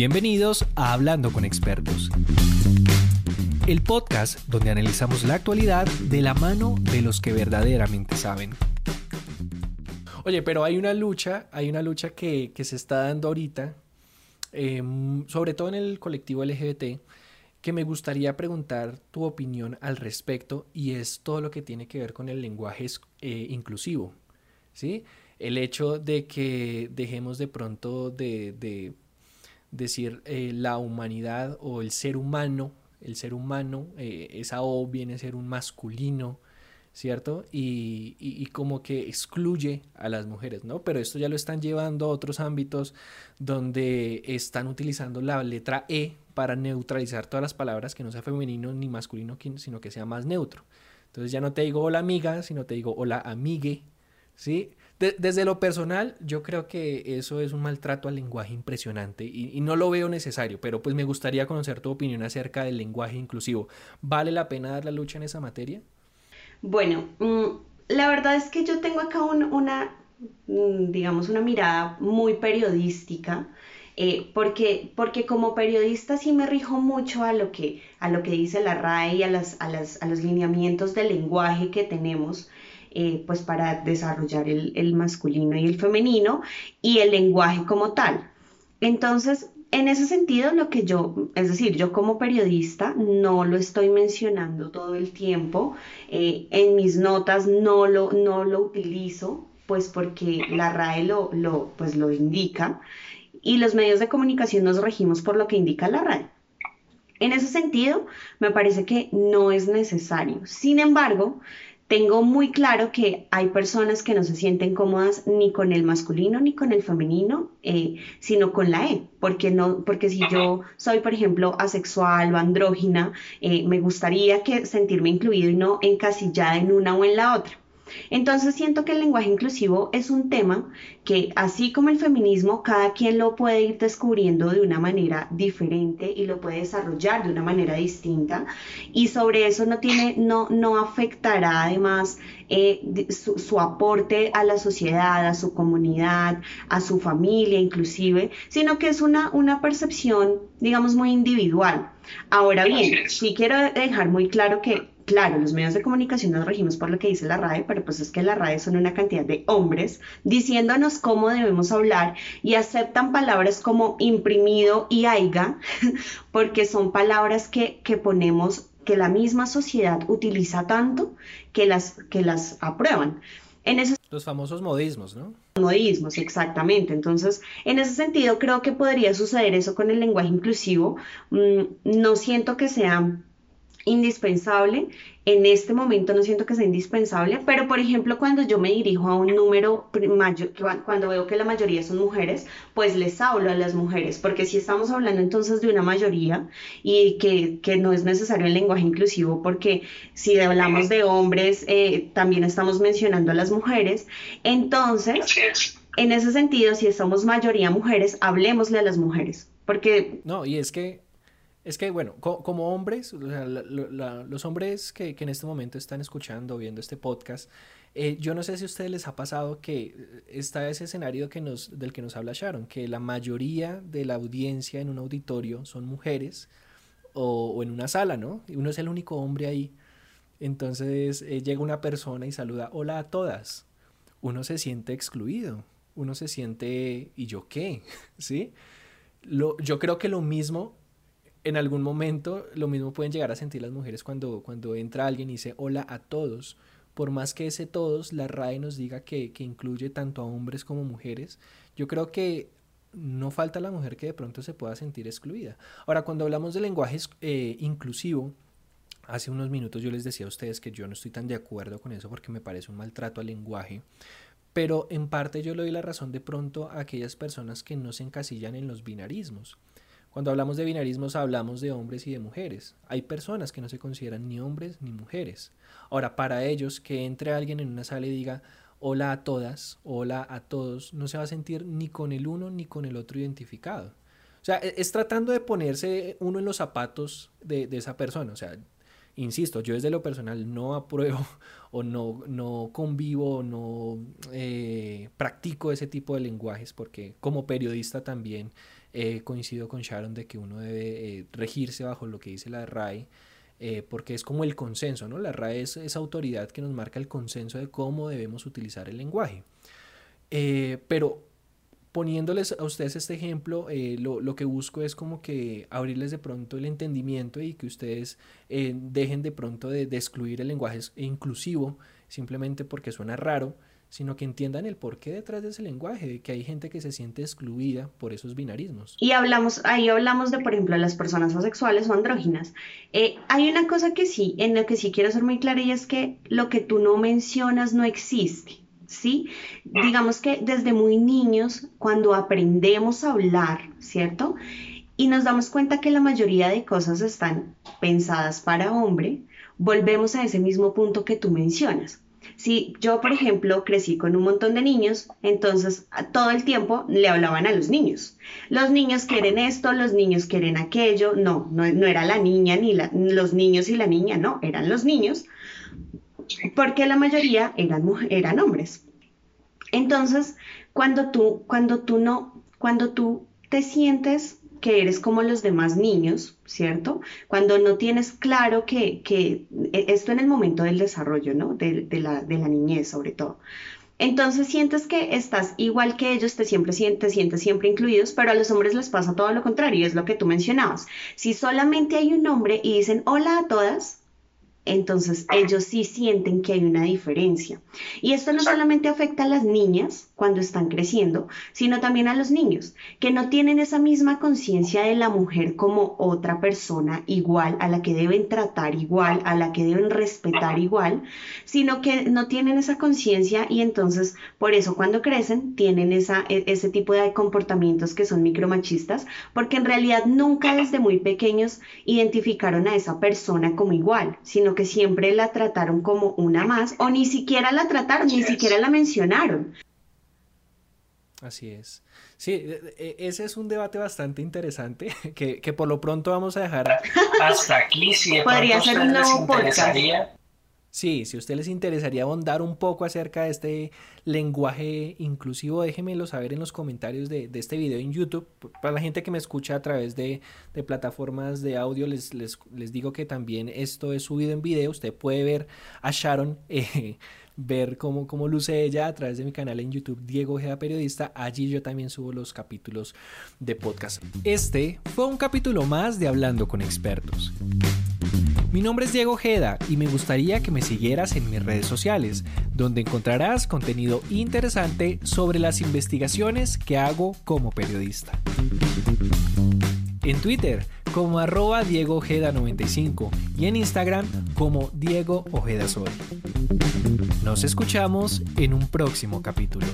Bienvenidos a Hablando con Expertos, el podcast donde analizamos la actualidad de la mano de los que verdaderamente saben. Oye, pero hay una lucha, hay una lucha que, se está dando ahorita, em, sobre todo en el colectivo LGBT, que me gustaría preguntar tu opinión al respecto y es todo lo que tiene que ver con el lenguaje eh, inclusivo, ¿sí? El hecho de que dejemos de pronto de, decir eh, la humanidad o el ser humano, el ser humano, eh, esa O viene a ser un masculino, ¿cierto? Y, como que excluye a las mujeres, ¿no? Pero esto ya lo están llevando a otros ámbitos donde están utilizando la letra E para neutralizar todas las palabras que no sea femenino ni masculino, sino que sea más neutro. Entonces ya no te digo hola amiga, sino te digo hola amigue, ¿sí? Desde lo personal, yo creo que eso es un maltrato al lenguaje impresionante y, no lo veo necesario, pero pues me gustaría conocer tu opinión acerca del lenguaje inclusivo. ¿Vale la pena dar la lucha en esa materia? Bueno, mm, la verdad es que yo tengo acá una, mm, digamos, una mirada muy periodística. Eh, porque, porque como periodista sí me rijo mucho a lo que, a lo que dice la RAE y a, las, a, las, a los lineamientos del lenguaje que tenemos eh, pues para desarrollar el, masculino y el femenino y el lenguaje como tal. Entonces, en ese sentido, lo que yo, es decir, yo como periodista no lo estoy mencionando todo el tiempo, eh, en mis notas no lo, no lo utilizo, pues porque la RAE lo, lo, pues lo indica y los medios de comunicación nos regimos por lo que indica la RAE. En ese sentido, me parece que no es necesario. Sin embargo, tengo muy claro que hay personas que no se sienten cómodas ni con el masculino ni con el femenino, eh, sino con la E, porque, no, porque si yo soy, por ejemplo, asexual o andrógina, eh, me gustaría que sentirme incluido y no encasillada en una o en la otra. Entonces siento que el lenguaje inclusivo es un tema que así como el feminismo, cada quien lo puede ir descubriendo de una manera diferente y lo puede desarrollar de una manera distinta y sobre eso no tiene, no, no afectará además eh, su, aporte a la sociedad, a su comunidad, a su familia inclusive, sino que es una, una percepción, digamos, muy individual. Ahora bien, sí quiero dejar muy claro que claro, los medios de comunicación nos regimos por lo que dice la RAE, pero pues es que la RAE son una cantidad de hombres diciéndonos cómo debemos hablar y aceptan palabras como imprimido y aiga, porque son palabras que, que ponemos, que la misma sociedad utiliza tanto que las, que las aprueban. En Los famosos modismos, ¿no? Modismos, exactamente. Entonces, en ese sentido, creo que podría suceder eso con el lenguaje inclusivo. Mm, no siento que sea indispensable. En este momento no siento que sea indispensable, pero por ejemplo cuando yo me dirijo a un número mayor, cuando veo que la mayoría son mujeres, pues les hablo a las mujeres, porque si estamos hablando entonces de una mayoría y que, que no es necesario el lenguaje inclusivo, porque si hablamos de hombres, eh, también estamos mencionando a las mujeres, entonces... En ese sentido, si somos mayoría mujeres, hablemosle a las mujeres, porque... No, y es que es que, bueno, como hombres, los hombres que, en este momento están escuchando, viendo este podcast, eh, yo no sé si a ustedes les ha pasado que está ese escenario que nos, del que nos habla Sharon, que la mayoría de la audiencia en un auditorio son mujeres o, en una sala, ¿no? Y uno es el único hombre ahí. Entonces eh, llega una persona y saluda, hola a todas. Uno se siente excluido, uno se siente, ¿y yo qué? ¿Sí? Lo, yo creo que lo mismo en algún momento lo mismo pueden llegar a sentir las mujeres cuando, cuando entra alguien y dice hola a todos. Por más que ese todos, la RAE nos diga que, incluye tanto a hombres como mujeres, yo creo que no falta la mujer que de pronto se pueda sentir excluida. Ahora, cuando hablamos de lenguaje eh, inclusivo, hace unos minutos yo les decía a ustedes que yo no estoy tan de acuerdo con eso porque me parece un maltrato al lenguaje, pero en parte yo le doy la razón de pronto a aquellas personas que no se encasillan en los binarismos. Cuando hablamos de binarismos hablamos de hombres y de mujeres. Hay personas que no se consideran ni hombres ni mujeres. Ahora, para ellos, que entre alguien en una sala y diga hola a todas, hola a todos, no se va a sentir ni con el uno ni con el otro identificado. O sea, e-, es tratando de ponerse uno en los zapatos de, esa persona. O sea, insisto, yo desde lo personal no apruebo o no, no convivo no eh, practico ese tipo de lenguajes porque como periodista también eh, coincido con Sharon de que uno debe eh, regirse bajo lo que dice la RAI. porque es como el consenso, ¿no? La RAE es esa autoridad que nos marca el consenso de cómo debemos utilizar el lenguaje. pero poniéndoles a ustedes este ejemplo, eh, lo, que busco es como que abrirles de pronto el entendimiento y que ustedes eh, dejen de pronto de, excluir el lenguaje inclusivo simplemente porque suena raro, sino que entiendan el porqué detrás de ese lenguaje, de que hay gente que se siente excluida por esos binarismos. Y hablamos, ahí hablamos de, por ejemplo, las personas asexuales o andróginas. Eh, hay una cosa que sí, en lo que sí quiero ser muy clara y es que lo que tú no mencionas no existe. ¿sí? Digamos que desde muy niños, cuando aprendemos a hablar, ¿cierto? Y nos damos cuenta que la mayoría de cosas están pensadas para hombre, volvemos a ese mismo punto que tú mencionas. Si yo, por ejemplo, crecí con un montón de niños, entonces todo el tiempo le hablaban a los niños. Los niños quieren esto, los niños quieren aquello. No, no, era la niña ni los niños y la niña, no, eran los niños porque la mayoría eran, eran hombres. Entonces, cuando tú, cuando tú no, cuando tú te sientes que eres como los demás niños, ¿cierto? Cuando no tienes claro que, que e, esto en el momento del desarrollo, ¿no? De, la, de la niñez sobre todo. Entonces sientes que estás igual que ellos, te, siempre, te sientes siempre incluidos, pero a los hombres les pasa todo lo contrario, es lo que tú mencionabas. Si solamente hay un hombre y dicen hola a todas, entonces ellos sí sienten que hay una diferencia. Y esto no solamente afecta a las niñas cuando están creciendo, sino también a los niños, que no tienen esa misma conciencia de la mujer como otra persona igual, a la que deben tratar igual, a la que deben respetar igual, sino que no tienen esa conciencia y entonces por eso cuando crecen tienen esa, e, ese tipo de comportamientos que son micromachistas, porque en realidad nunca desde muy pequeños identificaron a esa persona como igual, sino que siempre la trataron como una más o ni siquiera la trataron, ni siquiera la mencionaron. Así es. Sí, e, e, ese es un debate bastante interesante que, que por lo pronto vamos a dejar hasta aquí. Si Podría ser un nuevo podcast. Sí, si a usted les interesaría ahondar un poco acerca de este lenguaje inclusivo, déjenmelo saber en los comentarios de, este video en YouTube. Para la gente que me escucha a través de, plataformas de audio, les, les, digo que también esto es subido en video. Usted puede ver a Sharon, eh, ver cómo, cómo luce ella a través de mi canal en YouTube, Diego Ojeda Periodista. Allí yo también subo los capítulos de podcast. Este fue un capítulo más de Hablando con Expertos. Mi nombre es Diego Ojeda y me gustaría que me siguieras en mis redes sociales, donde encontrarás contenido interesante sobre las investigaciones que hago como periodista. En Twitter como arroba Diego Ojeda 95 y en Instagram como Diego Ojeda Sol. Nos escuchamos en un próximo capítulo.